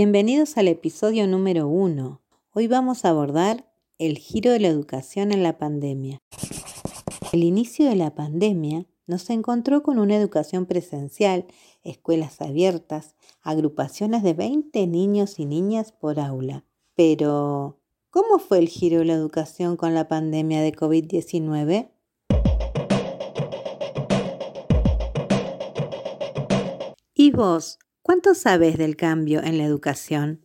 Bienvenidos al episodio número 1. Hoy vamos a abordar el giro de la educación en la pandemia. El inicio de la pandemia nos encontró con una educación presencial, escuelas abiertas, agrupaciones de 20 niños y niñas por aula. Pero, ¿cómo fue el giro de la educación con la pandemia de COVID-19? ¿Y vos, cuánto sabes del cambio en la educación?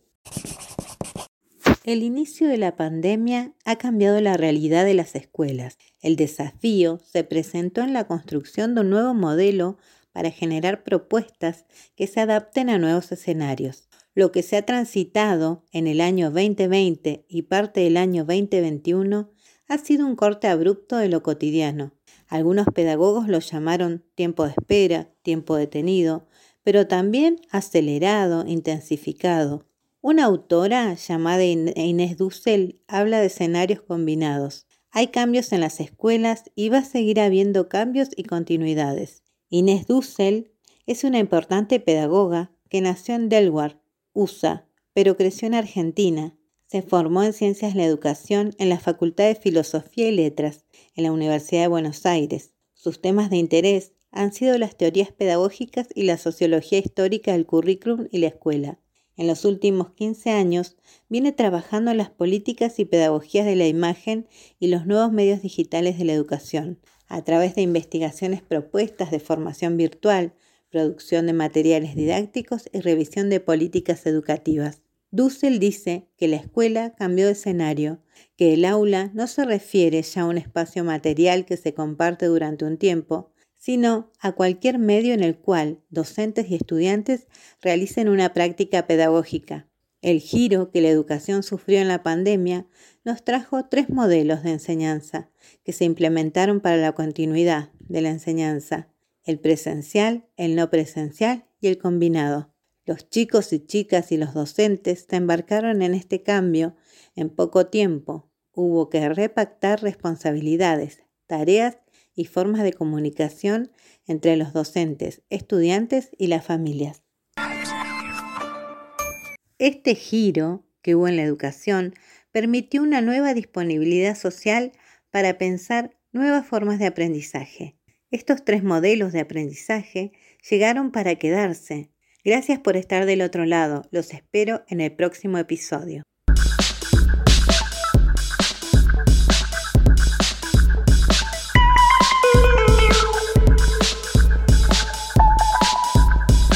El inicio de la pandemia ha cambiado la realidad de las escuelas. El desafío se presentó en la construcción de un nuevo modelo para generar propuestas que se adapten a nuevos escenarios. Lo que se ha transitado en el año 2020 y parte del año 2021 ha sido un corte abrupto de lo cotidiano. Algunos pedagogos lo llamaron tiempo de espera, tiempo detenido, pero también acelerado, intensificado. Una autora llamada Inés Dussel habla de escenarios combinados. Hay cambios en las escuelas y va a seguir habiendo cambios y continuidades. Inés Dussel es una importante pedagoga que nació en Delaware, USA, pero creció en Argentina. Se formó en Ciencias de la Educación en la Facultad de Filosofía y Letras en la Universidad de Buenos Aires. Sus temas de interés han sido las teorías pedagógicas y la sociología histórica del currículum y la escuela. En los últimos 15 años viene trabajando en las políticas y pedagogías de la imagen y los nuevos medios digitales de la educación, a través de investigaciones propuestas de formación virtual, producción de materiales didácticos y revisión de políticas educativas. Dussel dice que la escuela cambió de escenario, que el aula no se refiere ya a un espacio material que se comparte durante un tiempo, sino a cualquier medio en el cual docentes y estudiantes realicen una práctica pedagógica. El giro que la educación sufrió en la pandemia nos trajo tres modelos de enseñanza que se implementaron para la continuidad de la enseñanza, el presencial, el no presencial y el combinado. Los chicos y chicas y los docentes se embarcaron en este cambio en poco tiempo. Hubo que repactar responsabilidades, tareas y formas de comunicación entre los docentes, estudiantes y las familias. Este giro que hubo en la educación permitió una nueva disponibilidad social para pensar nuevas formas de aprendizaje. Estos tres modelos de aprendizaje llegaron para quedarse. Gracias por estar del otro lado. Los espero en el próximo episodio.